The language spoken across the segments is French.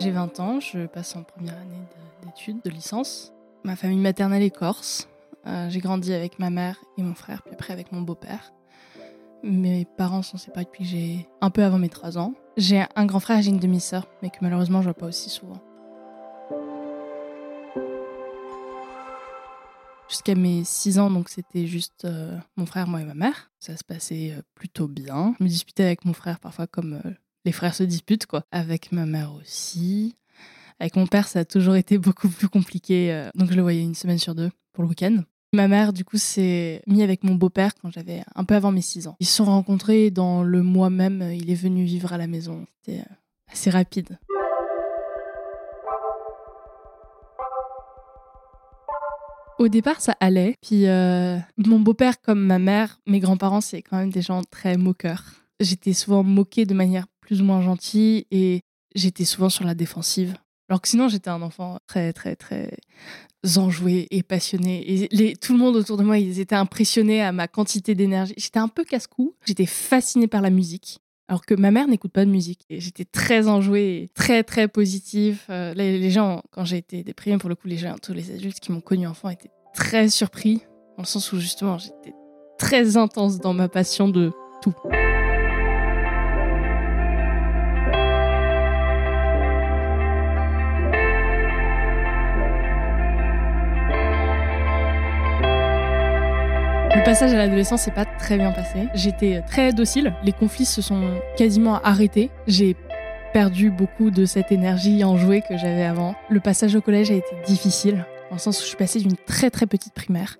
J'ai 20 ans, je passe en première année d'études, de licence. Ma famille maternelle est corse. Euh, j'ai grandi avec ma mère et mon frère, puis après avec mon beau-père. Mes parents sont séparés depuis j'ai un peu avant mes 3 ans. J'ai un grand frère et j'ai une demi-sœur, mais que malheureusement je vois pas aussi souvent. Jusqu'à mes 6 ans, donc c'était juste euh, mon frère, moi et ma mère. Ça se passait euh, plutôt bien. Je me disputais avec mon frère parfois comme les frères se disputent, quoi. Avec ma mère aussi. Avec mon père, ça a toujours été beaucoup plus compliqué. Euh, donc je le voyais une semaine sur deux pour le week-end. Ma mère, du coup, s'est mis avec mon beau-père quand j'avais un peu avant mes 6 ans. Ils se sont rencontrés dans le mois même. Il est venu vivre à la maison. C'était euh, assez rapide. Au départ, ça allait. Puis euh, mon beau-père, comme ma mère, mes grands-parents, c'est quand même des gens très moqueurs. J'étais souvent moquée de manière plus ou moins gentille et j'étais souvent sur la défensive. Alors que sinon, j'étais un enfant très, très, très enjoué et passionné. Et tout le monde autour de moi, ils étaient impressionnés à ma quantité d'énergie. J'étais un peu casse-cou. J'étais fascinée par la musique. Alors que ma mère n'écoute pas de musique. J'étais très enjouée, très, très positive. Euh, les, gens, quand j'ai été déprimée, pour le coup, les gens, tous les adultes qui m'ont connue enfant étaient très surpris. Dans le sens où, justement, j'étais très intense dans ma passion de tout. Le passage à l'adolescence s'est pas très bien passé. J'étais très docile. Les conflits se sont quasiment arrêtés. J'ai perdu beaucoup de cette énergie enjouée que j'avais avant. Le passage au collège a été difficile, dans le sens où je suis passée d'une très très petite primaire,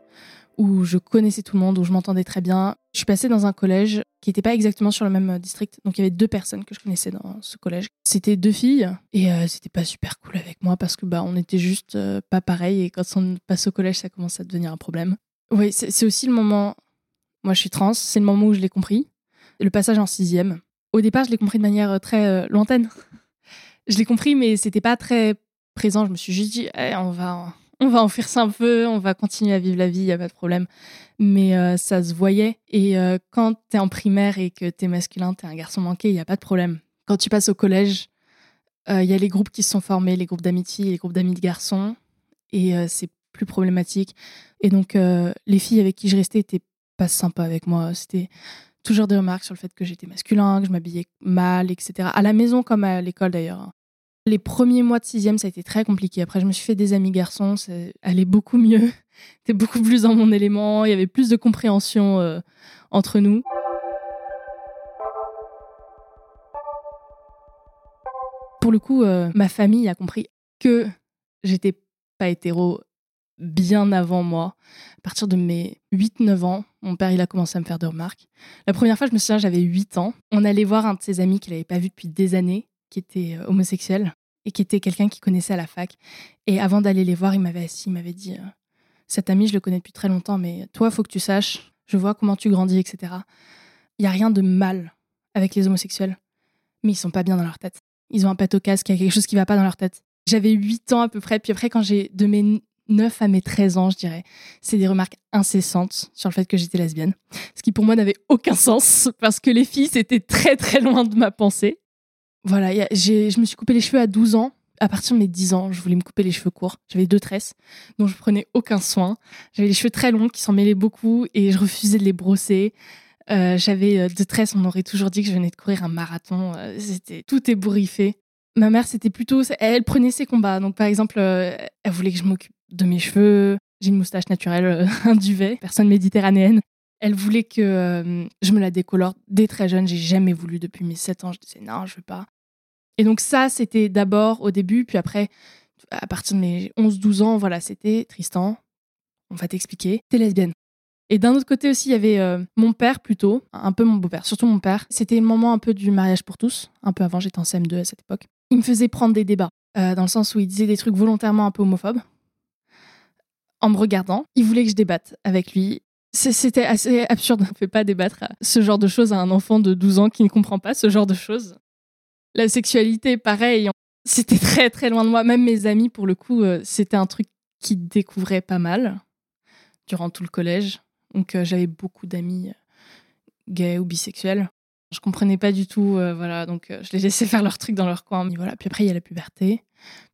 où je connaissais tout le monde, où je m'entendais très bien. Je suis passée dans un collège qui n'était pas exactement sur le même district, donc il y avait deux personnes que je connaissais dans ce collège. C'était deux filles, et euh, c'était pas super cool avec moi parce que bah on était juste euh, pas pareil, et quand on passe au collège, ça commence à devenir un problème. Oui, c'est aussi le moment. Moi, je suis trans, c'est le moment où je l'ai compris. Le passage en sixième. Au départ, je l'ai compris de manière euh, très euh, lointaine. Je l'ai compris, mais c'était pas très présent. Je me suis juste dit, eh, on va, on va enfuir ça un peu, on va continuer à vivre la vie, il y a pas de problème. Mais euh, ça se voyait. Et quand tu es en primaire et que tu es masculin, tu es un garçon manqué, il y a pas de problème. Quand tu passes au collège, il y a les groupes qui se sont formés, les groupes d'amitié, les groupes d'amis de garçons, et c'est plus problématique. Et donc, euh, les filles avec qui je restais étaient pas sympas avec moi. C'était toujours des remarques sur le fait que j'étais masculin, que je m'habillais mal, etc. À la maison comme à l'école d'ailleurs. Les premiers mois de sixième, ça a été très compliqué. Après, je me suis fait des amis garçons, ça allait beaucoup mieux. C'était beaucoup plus dans mon élément, il y avait plus de compréhension euh, entre nous. Pour le coup, euh, ma famille a compris que j'étais pas hétéro bien avant moi. À partir de mes 8-9 ans, mon père, il a commencé à me faire des remarques. La première fois, je me souviens, j'avais 8 ans. On allait voir un de ses amis qu'il n'avait pas vu depuis des années, qui était euh, homosexuel et qui était quelqu'un qu'il connaissait à la fac. Et avant d'aller les voir, il m'avait assis, il m'avait dit euh, Cet ami, je le connais depuis très longtemps, mais toi, faut que tu saches, je vois comment tu grandis, etc. Il n'y a rien de mal avec les homosexuels, mais ils sont pas bien dans leur tête. Ils ont un pet au casque, il y a quelque chose qui va pas dans leur tête. J'avais 8 ans à peu près, puis après, quand j'ai de mes 9 à mes 13 ans, je dirais. C'est des remarques incessantes sur le fait que j'étais lesbienne. Ce qui pour moi n'avait aucun sens parce que les filles, c'était très très loin de ma pensée. Voilà, je me suis coupé les cheveux à 12 ans. À partir de mes 10 ans, je voulais me couper les cheveux courts. J'avais deux tresses dont je prenais aucun soin. J'avais les cheveux très longs qui s'en mêlaient beaucoup et je refusais de les brosser. Euh, j'avais euh, deux tresses, on aurait toujours dit que je venais de courir un marathon. Euh, c'était tout ébouriffé. Ma mère, c'était plutôt, elle prenait ses combats. Donc, par exemple, elle voulait que je m'occupe de mes cheveux. J'ai une moustache naturelle, euh, un duvet, personne méditerranéenne. Elle voulait que euh, je me la décolore dès très jeune. J'ai jamais voulu depuis mes 7 ans. Je disais non, je veux pas. Et donc ça, c'était d'abord au début, puis après, à partir de mes 11-12 ans, voilà, c'était Tristan, on va t'expliquer, t'es lesbienne. Et d'un autre côté aussi, il y avait euh, mon père plutôt, un peu mon beau-père, surtout mon père. C'était le moment un peu du mariage pour tous, un peu avant, j'étais en CM2 à cette époque. Il me faisait prendre des débats, dans le sens où il disait des trucs volontairement un peu homophobes en me regardant. Il voulait que je débatte avec lui. C'était assez absurde. On ne fait pas débattre ce genre de choses à un enfant de 12 ans qui ne comprend pas ce genre de choses. La sexualité, pareil, c'était très très loin de moi. Même mes amis, pour le coup, euh, c'était un truc qu'ils découvraient pas mal durant tout le collège. Donc euh, j'avais beaucoup d'amis euh, gays ou bisexuels. Je comprenais pas du tout, voilà, donc je les laissais faire leur truc dans leur coin. Mais voilà, puis après il y a la puberté.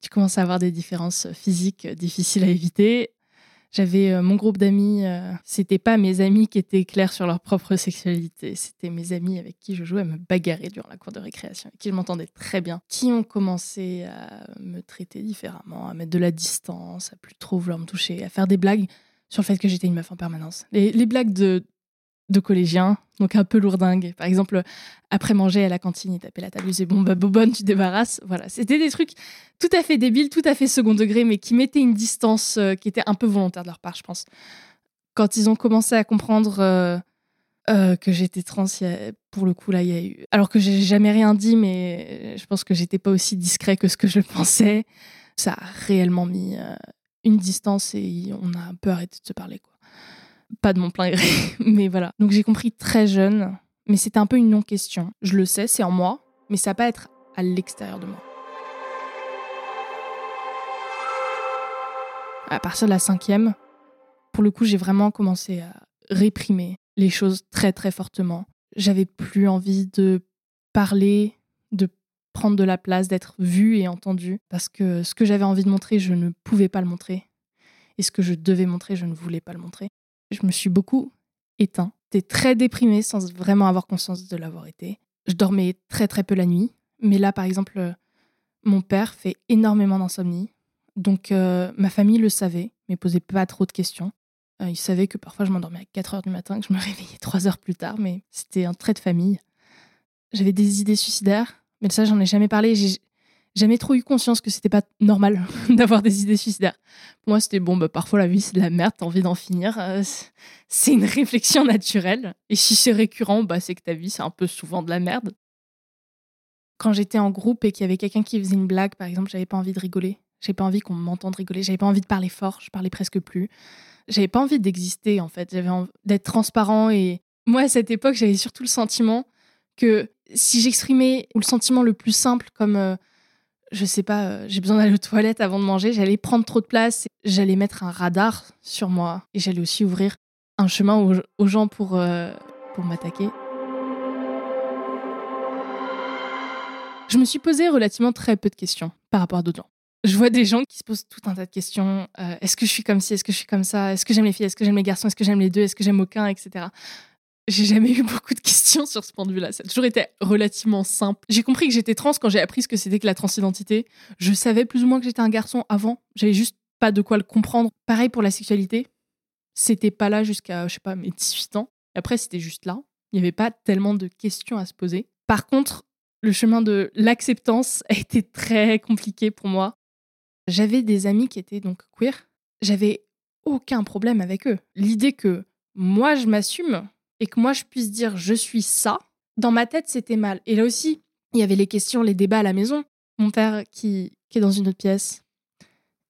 Tu commences à avoir des différences physiques difficiles à éviter. J'avais euh, mon groupe d'amis, c'était pas mes amis qui étaient clairs sur leur propre sexualité, c'était mes amis avec qui je jouais à me bagarrer durant la cour de récréation, avec qui je m'entendais très bien, qui ont commencé à me traiter différemment, à mettre de la distance, à plus trop vouloir me toucher, à faire des blagues sur le fait que j'étais une meuf en permanence. les blagues de, de collégiens, donc un peu lourdingue. Par exemple, après manger à la cantine, il tapait la table, il disait Bon, bah, Bobonne, tu débarrasses. Voilà, c'était des trucs tout à fait débiles, tout à fait second degré, mais qui mettaient une distance euh, qui était un peu volontaire de leur part, je pense. Quand ils ont commencé à comprendre euh, euh, que j'étais trans, pour le coup, là, il y a eu. Alors que j'ai jamais rien dit, mais je pense que j'étais pas aussi discret que ce que je pensais. Ça a réellement mis une distance et on a un peu arrêté de se parler, quoi pas de mon plein gré, mais voilà. Donc j'ai compris très jeune, mais c'était un peu une non-question. Je le sais, c'est en moi, mais ça va pas être à l'extérieur de moi. À partir de la cinquième, pour le coup, j'ai vraiment commencé à réprimer les choses très très fortement. J'avais plus envie de parler, de prendre de la place, d'être vue et entendue, parce que ce que j'avais envie de montrer, je ne pouvais pas le montrer. Et ce que je devais montrer, je ne voulais pas le montrer je me suis beaucoup éteint. J'étais très déprimée sans vraiment avoir conscience de l'avoir été. Je dormais très très peu la nuit. Mais là, par exemple, euh, mon père fait énormément d'insomnie. Donc euh, ma famille le savait, mais posait pas trop de questions. Euh, il savait que parfois je m'endormais à 4 heures du matin, que je me réveillais 3 heures plus tard, mais c'était un trait de famille. J'avais des idées suicidaires, mais ça, j'en ai jamais parlé jamais trop eu conscience que c'était pas normal d'avoir des idées suicidaires. Pour moi, c'était bon, bah, parfois la vie c'est de la merde, t'as envie d'en finir. Euh, c'est une réflexion naturelle. Et si c'est récurrent, bah, c'est que ta vie c'est un peu souvent de la merde. Quand j'étais en groupe et qu'il y avait quelqu'un qui faisait une blague, par exemple, j'avais pas envie de rigoler. J'avais pas envie qu'on m'entende rigoler. J'avais pas envie de parler fort. Je parlais presque plus. J'avais pas envie d'exister en fait. J'avais envie d'être transparent et moi à cette époque j'avais surtout le sentiment que si j'exprimais ou le sentiment le plus simple comme euh, je sais pas, euh, j'ai besoin d'aller aux toilettes avant de manger, j'allais prendre trop de place, j'allais mettre un radar sur moi et j'allais aussi ouvrir un chemin aux, gens pour, euh, pour m'attaquer. Je me suis posé relativement très peu de questions par rapport à d'autres gens. Je vois des gens qui se posent tout un tas de questions. Euh, est-ce que je suis comme ci Est-ce que je suis comme ça Est-ce que j'aime les filles Est-ce que j'aime les garçons Est-ce que j'aime les deux Est-ce que j'aime aucun Etc j'ai jamais eu beaucoup de questions sur ce point de vue-là. Ça a toujours été relativement simple. J'ai compris que j'étais trans quand j'ai appris ce que c'était que la transidentité. Je savais plus ou moins que j'étais un garçon avant. J'avais juste pas de quoi le comprendre. Pareil pour la sexualité. C'était pas là jusqu'à, je sais pas, mes 18 ans. Après, c'était juste là. Il n'y avait pas tellement de questions à se poser. Par contre, le chemin de l'acceptance a été très compliqué pour moi. J'avais des amis qui étaient donc queer. J'avais aucun problème avec eux. L'idée que moi, je m'assume, et que moi je puisse dire je suis ça, dans ma tête c'était mal. Et là aussi, il y avait les questions, les débats à la maison. Mon père qui, est dans une autre pièce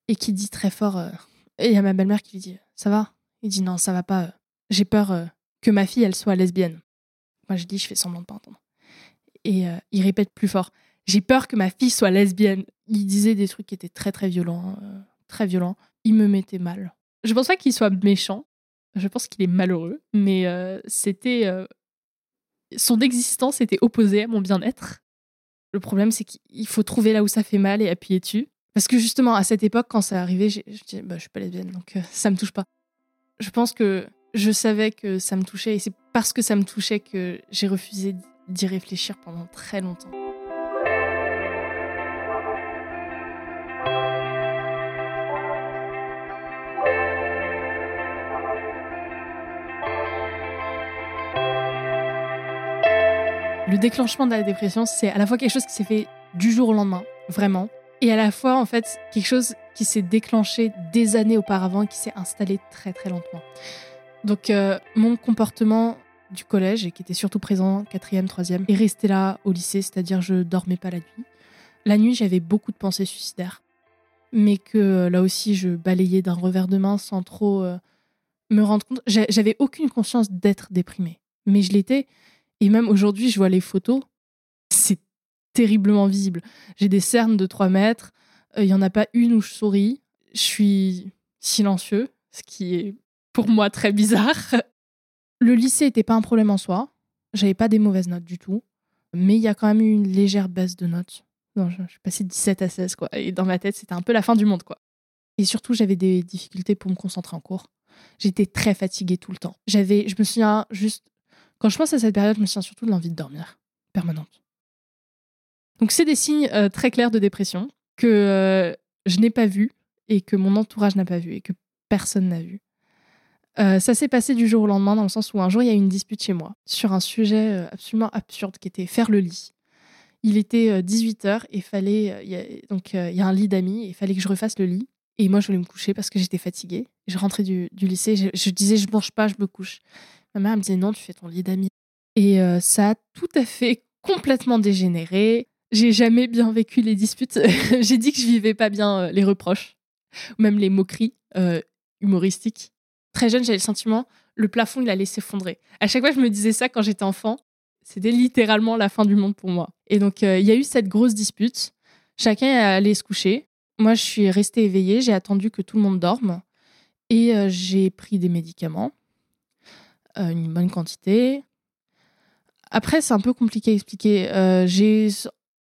et qui dit très fort, euh, et il y a ma belle-mère qui lui dit ça va? Il dit non, ça va pas, euh, j'ai peur euh, que ma fille elle soit lesbienne. Moi je dis je fais semblant de pas entendre. Et il répète plus fort j'ai peur que ma fille soit lesbienne. Il disait des trucs qui étaient très très violents, très violents. Il me mettait mal. Je pense pas qu'il soit méchant, je pense qu'il est malheureux, mais euh, c'était. Euh, son existence était opposée à mon bien-être. Le problème, c'est qu'il faut trouver là où ça fait mal et appuyer dessus. Parce que justement, à cette époque, quand ça arrivait, je disais, bah, je suis pas lesbienne, donc euh, ça me touche pas. Je pense que je savais que ça me touchait et c'est parce que ça me touchait que j'ai refusé d'y réfléchir pendant très longtemps. Le déclenchement de la dépression, c'est à la fois quelque chose qui s'est fait du jour au lendemain, vraiment, et à la fois, en fait, quelque chose qui s'est déclenché des années auparavant et qui s'est installé très très lentement. Donc, euh, mon comportement du collège, et qui était surtout présent quatrième, troisième, est resté là au lycée, c'est-à-dire je dormais pas la nuit. La nuit, j'avais beaucoup de pensées suicidaires, mais que euh, là aussi, je balayais d'un revers de main sans trop euh, me rendre compte. J'avais aucune conscience d'être déprimée, mais je l'étais et même aujourd'hui, je vois les photos, c'est terriblement visible. J'ai des cernes de 3 mètres, il euh, n'y en a pas une où je souris. Je suis silencieux, ce qui est pour moi très bizarre. Le lycée n'était pas un problème en soi. J'avais pas des mauvaises notes du tout. Mais il y a quand même eu une légère baisse de notes. Non, je, je suis passée de 17 à 16, quoi. Et dans ma tête, c'était un peu la fin du monde, quoi. Et surtout, j'avais des difficultés pour me concentrer en cours. J'étais très fatiguée tout le temps. J'avais, je me souviens juste, quand je pense à cette période, je me souviens surtout de l'envie de dormir, permanente. Donc, c'est des signes euh, très clairs de dépression que euh, je n'ai pas vus et que mon entourage n'a pas vu et que personne n'a vu. Euh, ça s'est passé du jour au lendemain dans le sens où un jour il y a eu une dispute chez moi sur un sujet absolument absurde qui était faire le lit. Il était 18h et il y a, donc il y a un lit d'amis et il fallait que je refasse le lit et moi je voulais me coucher parce que j'étais fatiguée. Je rentrais du, du lycée, je, je, disais je mange pas, je me couche. Ma mère me disait non, tu fais ton lit d'amis. Et ça a tout à fait complètement dégénéré. J'ai jamais bien vécu les disputes. J'ai dit que je vivais pas bien les reproches, même les moqueries euh, humoristiques. Très jeune, j'avais le sentiment, le plafond, il allait s'effondrer. À chaque fois, je me disais ça quand j'étais enfant. C'était littéralement la fin du monde pour moi. Et donc, euh, il y a eu cette grosse dispute. Chacun est allé se coucher. Moi, je suis restée éveillée. J'ai attendu que tout le monde dorme. Et euh, j'ai pris des médicaments, une bonne quantité. Après, c'est un peu compliqué à expliquer. j'ai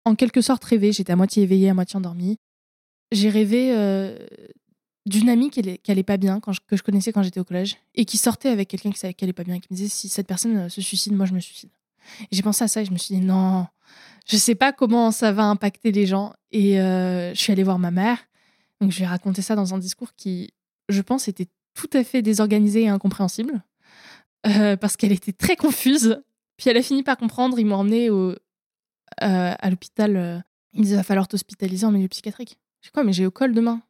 en quelque sorte rêvé. J'étais à moitié éveillée, à moitié endormie. J'ai rêvé euh, d'une amie qui allait, pas bien, quand que je connaissais quand j'étais au collège, et qui sortait avec quelqu'un qui, qui allait pas bien, qui me disait si cette personne euh, se suicide, moi je me suicide. J'ai pensé à ça et je me suis dit non, je sais pas comment ça va impacter les gens. Et euh, je suis allée voir ma mère. Donc je lui ai raconté ça dans un discours qui, je pense, était tout à fait désorganisé et incompréhensible. Parce qu'elle était très confuse. Puis elle a fini par comprendre. Ils m'ont emmené au, euh, à l'hôpital, euh, ils me disaient, il va falloir t'hospitaliser en milieu psychiatrique. Je quoi, mais j'ai au col demain.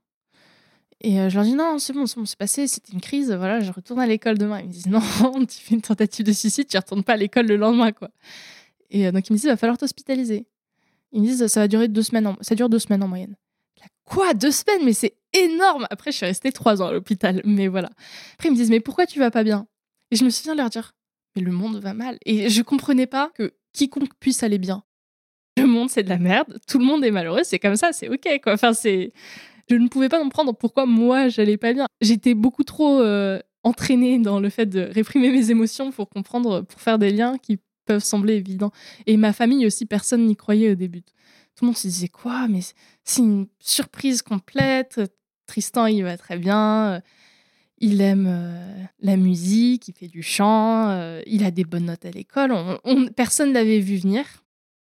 Et euh, je leur dis, non, c'est bon, c'est passé, c'était une crise, voilà, je retourne à l'école demain. Ils me disent, non, tu fais une tentative de suicide, tu retournes pas à l'école le lendemain, quoi. Et donc ils me disent, il va falloir t'hospitaliser. Ils me disent, ça va durer deux semaines, ça dure deux semaines en moyenne. Quoi, deux semaines? Mais c'est énorme Après, je suis restée trois ans à l'hôpital, mais voilà. Après, ils me disent, mais pourquoi tu vas pas bien? Et je me souviens leur dire, mais le monde va mal. Et je comprenais pas que quiconque puisse aller bien le monde c'est de la merde, tout le monde est malheureux, c'est comme ça, c'est ok quoi. Enfin c'est, je ne pouvais pas comprendre pourquoi moi j'allais pas bien. J'étais beaucoup trop euh, entraînée dans le fait de réprimer mes émotions pour comprendre, pour faire des liens qui peuvent sembler évidents. Et ma famille aussi, personne n'y croyait au début. Tout le monde se disait quoi, mais c'est une surprise complète. Tristan il va très bien. Il aime euh, la musique, il fait du chant, euh, il a des bonnes notes à l'école. On, personne l'avait vu venir.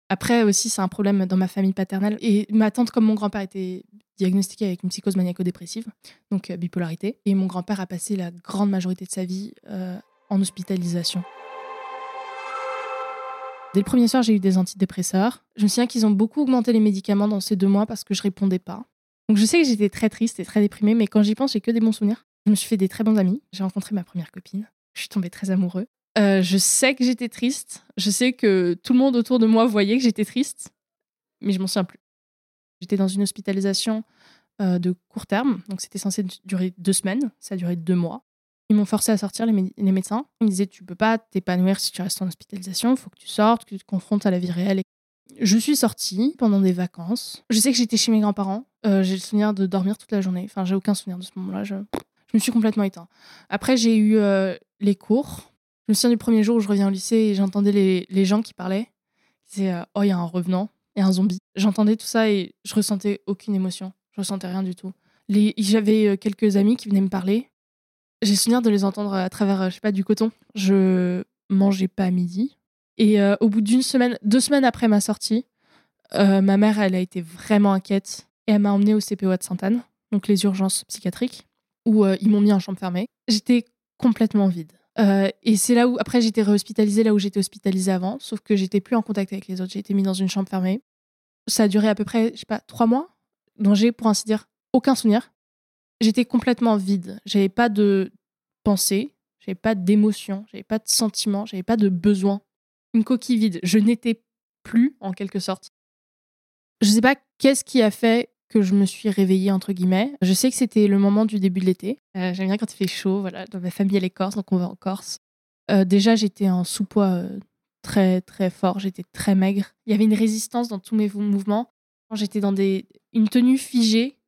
Après aussi, c'est un problème dans ma famille paternelle. Et ma tante, comme mon grand-père, était diagnostiquée avec une psychose maniaco-dépressive, donc euh, bipolarité. Et mon grand-père a passé la grande majorité de sa vie en hospitalisation. Dès le premier soir, j'ai eu des antidépresseurs. Je me souviens qu'ils ont beaucoup augmenté les médicaments dans ces deux mois parce que je répondais pas. Donc je sais que j'étais très triste et très déprimée, mais quand j'y pense, j'ai que des bons souvenirs. Je me suis fait des très bons amis. J'ai rencontré ma première copine. Je suis tombée très amoureux. Euh, je sais que j'étais triste. Je sais que tout le monde autour de moi voyait que j'étais triste, mais je m'en souviens plus. J'étais dans une hospitalisation euh, de court terme, donc c'était censé durer deux semaines. Ça a duré deux mois. Ils m'ont forcé à sortir, les, médecins. Ils me disaient Tu peux pas t'épanouir si tu restes en hospitalisation, il faut que tu sortes, que tu te confrontes à la vie réelle. Je suis sortie pendant des vacances. Je sais que j'étais chez mes grands-parents. Euh, j'ai le souvenir de dormir toute la journée. Enfin, j'ai aucun souvenir de ce moment-là. Je me suis complètement éteint. Après, j'ai eu les cours je me souviens du premier jour où je reviens au lycée et j'entendais les, les, gens qui parlaient, qui disaient euh, Oh, il y a un revenant, a un zombie. J'entendais tout ça et je ressentais aucune émotion. Je ressentais rien du tout. J'avais euh, quelques amis qui venaient me parler. J'ai souvenir de les entendre à travers, euh, je sais pas, du coton. Je mangeais pas à midi. Et au bout d'une semaine, deux semaines après ma sortie, ma mère, elle a été vraiment inquiète et elle m'a emmenée au CPO de Sainte-Anne, donc les urgences psychiatriques, où ils m'ont mis en chambre fermée. J'étais complètement vide. Euh, et c'est là où, après, j'étais réhospitalisée là où j'étais hospitalisée avant, sauf que j'étais plus en contact avec les autres. J'ai été mise dans une chambre fermée. Ça a duré à peu près, je sais pas, trois mois, dont j'ai, pour ainsi dire, aucun souvenir. J'étais complètement vide. J'avais pas de pensée, j'avais pas d'émotion, j'avais pas de sentiment, j'avais pas de besoin. Une coquille vide. Je n'étais plus, en quelque sorte. Je sais pas qu'est-ce qui a fait que je me suis réveillée, entre guillemets. Je sais que c'était le moment du début de l'été. Euh, j'aime bien quand il fait chaud. Voilà. Dans ma famille, elle est corse, donc on va en Corse. Euh, déjà, j'étais en sous-poids euh, très, très fort. J'étais très maigre. Il y avait une résistance dans tous mes mouvements. J'étais dans une tenue figée,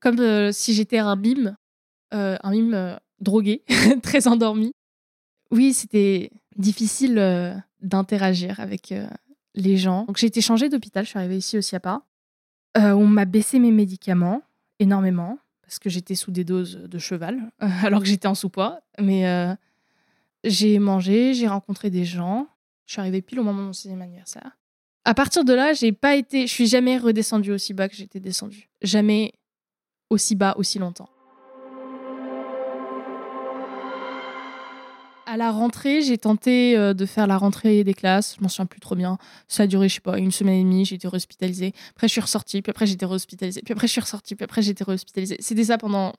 comme si j'étais un mime, un mime drogué, très endormi. Oui, c'était difficile d'interagir avec les gens. Donc j'ai été changée d'hôpital, je suis arrivée ici au SIAPA. Euh, on m'a baissé mes médicaments énormément parce que j'étais sous des doses de cheval alors que j'étais en sous-poids. Mais euh, j'ai mangé, j'ai rencontré des gens. Je suis arrivée pile au moment de mon sixième anniversaire. À partir de là, j'ai pas été, je suis jamais redescendue aussi bas que j'étais descendue. Jamais aussi bas aussi longtemps. À la rentrée, j'ai tenté euh, de faire la rentrée des classes. Je m'en souviens plus trop bien. Ça a duré, je sais pas, une semaine et demie. J'ai été hospitalisée. Après, je suis ressortie. Puis après, j'ai été hospitalisée. Puis après, je suis ressortie. Puis après, j'ai été hospitalisée. C'était ça pendant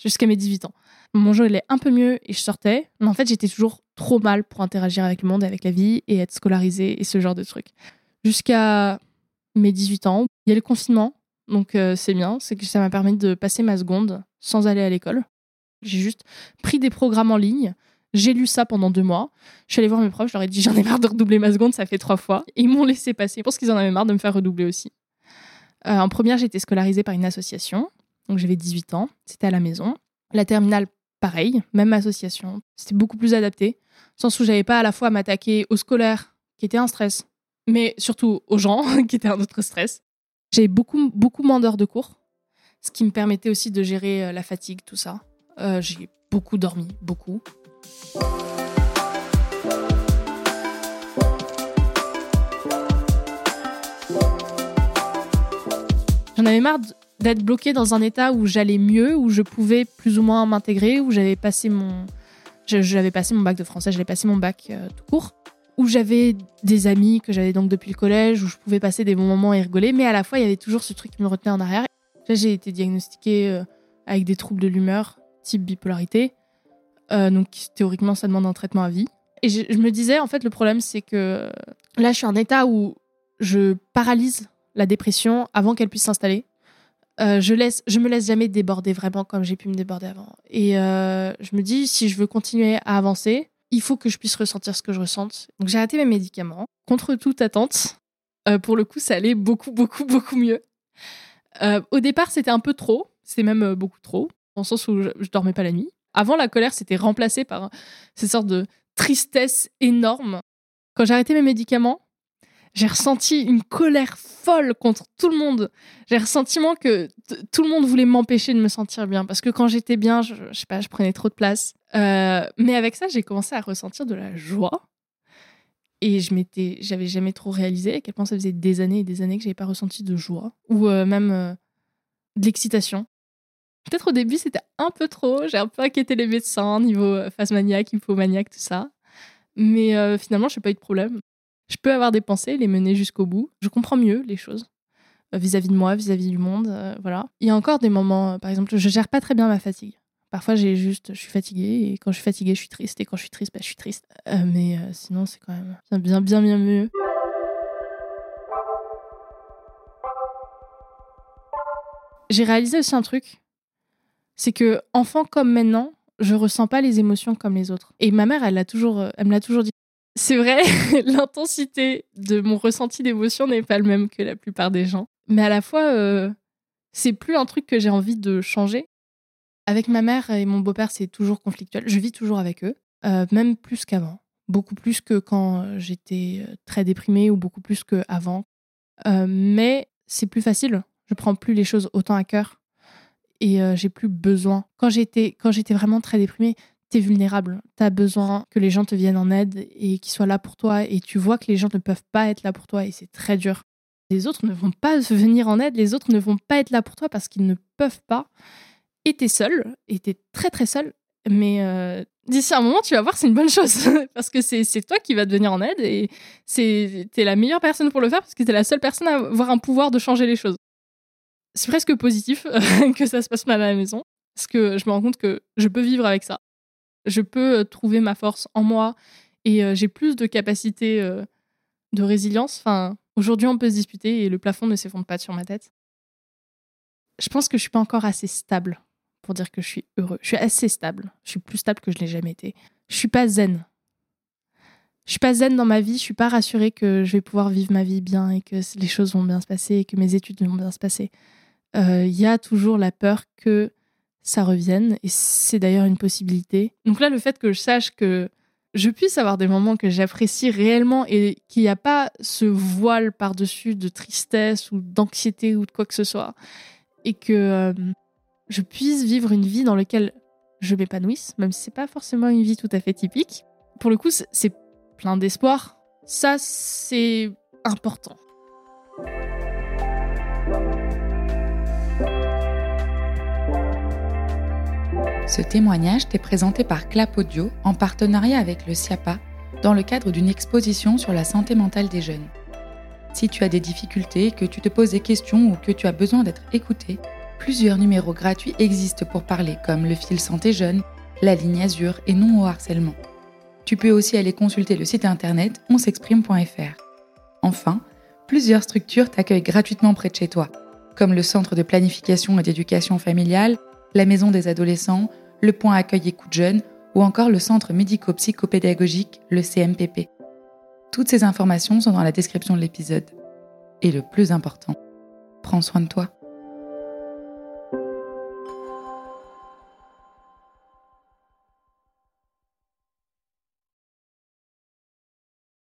jusqu'à mes 18 ans. Mon jeu, est un peu mieux et je sortais. Mais en fait, j'étais toujours trop mal pour interagir avec le monde, avec la vie et être scolarisée et ce genre de trucs. Jusqu'à mes 18 ans, il y a le confinement. Donc, euh, c'est bien. C'est que ça m'a permis de passer ma seconde sans aller à l'école. J'ai juste pris des programmes en ligne j'ai lu ça pendant deux mois. Je suis allée voir mes profs, je leur ai dit j'en ai marre de redoubler ma seconde, ça fait trois fois. Ils m'ont laissé passer parce qu'ils en avaient marre de me faire redoubler aussi. Euh, en première, j'ai été scolarisée par une association. Donc j'avais 18 ans, c'était à la maison. La terminale, pareil, même association. C'était beaucoup plus adapté, sens où j'avais pas à la fois à m'attaquer aux scolaires, qui étaient un stress, mais surtout aux gens, qui étaient un autre stress. J'avais beaucoup, beaucoup moins d'heures de cours, ce qui me permettait aussi de gérer euh, la fatigue, tout ça. Euh, j'ai beaucoup dormi, beaucoup. J'en avais marre d'être bloquée dans un état où j'allais mieux, où je pouvais plus ou moins m'intégrer, où j'avais passé mon, j'avais passé mon bac de français, j'avais passé mon bac euh, tout court, où j'avais des amis que j'avais donc depuis le collège, où je pouvais passer des bons moments et rigoler, mais à la fois il y avait toujours ce truc qui me retenait en arrière. Là, j'ai été diagnostiquée euh, avec des troubles de l'humeur, type bipolarité. Euh, donc théoriquement, ça demande un traitement à vie. Et je, me disais, en fait, le problème, c'est que là, je suis en état où je paralyse la dépression avant qu'elle puisse s'installer. Euh, je laisse, je me laisse jamais déborder vraiment comme j'ai pu me déborder avant. Et euh, je me dis, si je veux continuer à avancer, il faut que je puisse ressentir ce que je ressente. Donc j'ai arrêté mes médicaments. Contre toute attente, pour le coup, ça allait beaucoup, beaucoup, beaucoup mieux. au départ, c'était un peu trop. C'était même beaucoup trop, dans le sens où je, je dormais pas la nuit. Avant, la colère s'était remplacée par cette sorte de tristesse énorme. Quand j'ai arrêté mes médicaments, j'ai ressenti une colère folle contre tout le monde. J'ai le sentiment que tout le monde voulait m'empêcher de me sentir bien. Parce que quand j'étais bien, je, je, sais pas, je prenais trop de place. Euh, mais avec ça, j'ai commencé à ressentir de la joie. Et je m'étais, j'avais jamais trop réalisé à quel point ça faisait des années et des années que j'avais pas ressenti de joie ou euh, même euh, de l'excitation. Peut-être au début, c'était un peu trop. J'ai un peu inquiété les médecins niveau euh, phase maniaque, hypomaniaque, tout ça. Mais euh, finalement, je n'ai pas eu de problème. Je peux avoir des pensées, les mener jusqu'au bout. Je comprends mieux les choses euh, vis-à-vis de moi, vis-à-vis du monde. voilà. Il y a encore des moments, par exemple, je gère pas très bien ma fatigue. Parfois, j'ai juste, je suis fatiguée et quand je suis fatiguée, je suis triste et quand je suis triste, bah, je suis triste. mais sinon, c'est quand même bien, bien, bien mieux. J'ai réalisé aussi un truc c'est que enfant comme maintenant, je ressens pas les émotions comme les autres. Et ma mère, elle l'a toujours, euh, elle me l'a toujours dit. C'est vrai, l'intensité de mon ressenti d'émotion n'est pas le même que la plupart des gens. Mais à la fois, euh, c'est plus un truc que j'ai envie de changer. Avec ma mère et mon beau-père, c'est toujours conflictuel. Je vis toujours avec eux, euh, même plus qu'avant. Beaucoup plus que quand j'étais très déprimée ou beaucoup plus qu'avant. mais c'est plus facile. Je prends plus les choses autant à cœur et euh, j'ai plus besoin. Quand j'étais quand j'étais vraiment très déprimée, t'es vulnérable. T'as besoin que les gens te viennent en aide et qu'ils soient là pour toi. Et tu vois que les gens ne peuvent pas être là pour toi et c'est très dur. Les autres ne vont pas venir en aide, les autres ne vont pas être là pour toi parce qu'ils ne peuvent pas. Et t'es seul, et t'es très très seul. Mais euh, d'ici un moment, tu vas voir, c'est une bonne chose. parce que c'est toi qui vas te venir en aide et t'es la meilleure personne pour le faire parce que t'es la seule personne à avoir un pouvoir de changer les choses c'est presque positif que ça se passe mal à la maison, parce que je me rends compte que je peux vivre avec ça. Je peux euh, trouver ma force en moi et euh, j'ai plus de capacité euh, de résilience. Enfin, aujourd'hui, on peut se disputer et le plafond ne s'effondre pas sur ma tête. Je pense que je suis pas encore assez stable pour dire que je suis heureux. Je suis assez stable. Je suis plus stable que je l'ai jamais été. Je suis pas zen. Je suis pas zen dans ma vie. Je suis pas rassurée que je vais pouvoir vivre ma vie bien et que les choses vont bien se passer et que mes études vont bien se passer il euh, y a toujours la peur que ça revienne, et c'est d'ailleurs une possibilité. Donc là, le fait que je sache que je puisse avoir des moments que j'apprécie réellement et qu'il n'y a pas ce voile par-dessus de tristesse ou d'anxiété ou de quoi que ce soit. Et que euh, je puisse vivre une vie dans laquelle je m'épanouisse, même si c'est pas forcément une vie tout à fait typique. Pour le coup, c'est plein d'espoir. Ça, c'est important. Ce témoignage t'est présenté par Clap Audio en partenariat avec le SIAPA dans le cadre d'une exposition sur la santé mentale des jeunes. Si tu as des difficultés, que tu te poses des questions ou que tu as besoin d'être écouté, plusieurs numéros gratuits existent pour parler comme le fil santé jeune, la ligne Azure et non au harcèlement. Tu peux aussi aller consulter le site internet onsexprime.fr. Enfin, plusieurs structures t'accueillent gratuitement près de chez toi, comme le Centre de planification et d'éducation familiale, la Maison des adolescents, le point accueil écoute jeunes ou encore le centre médico-psychopédagogique, le CMPP. Toutes ces informations sont dans la description de l'épisode. Et le plus important, prends soin de toi.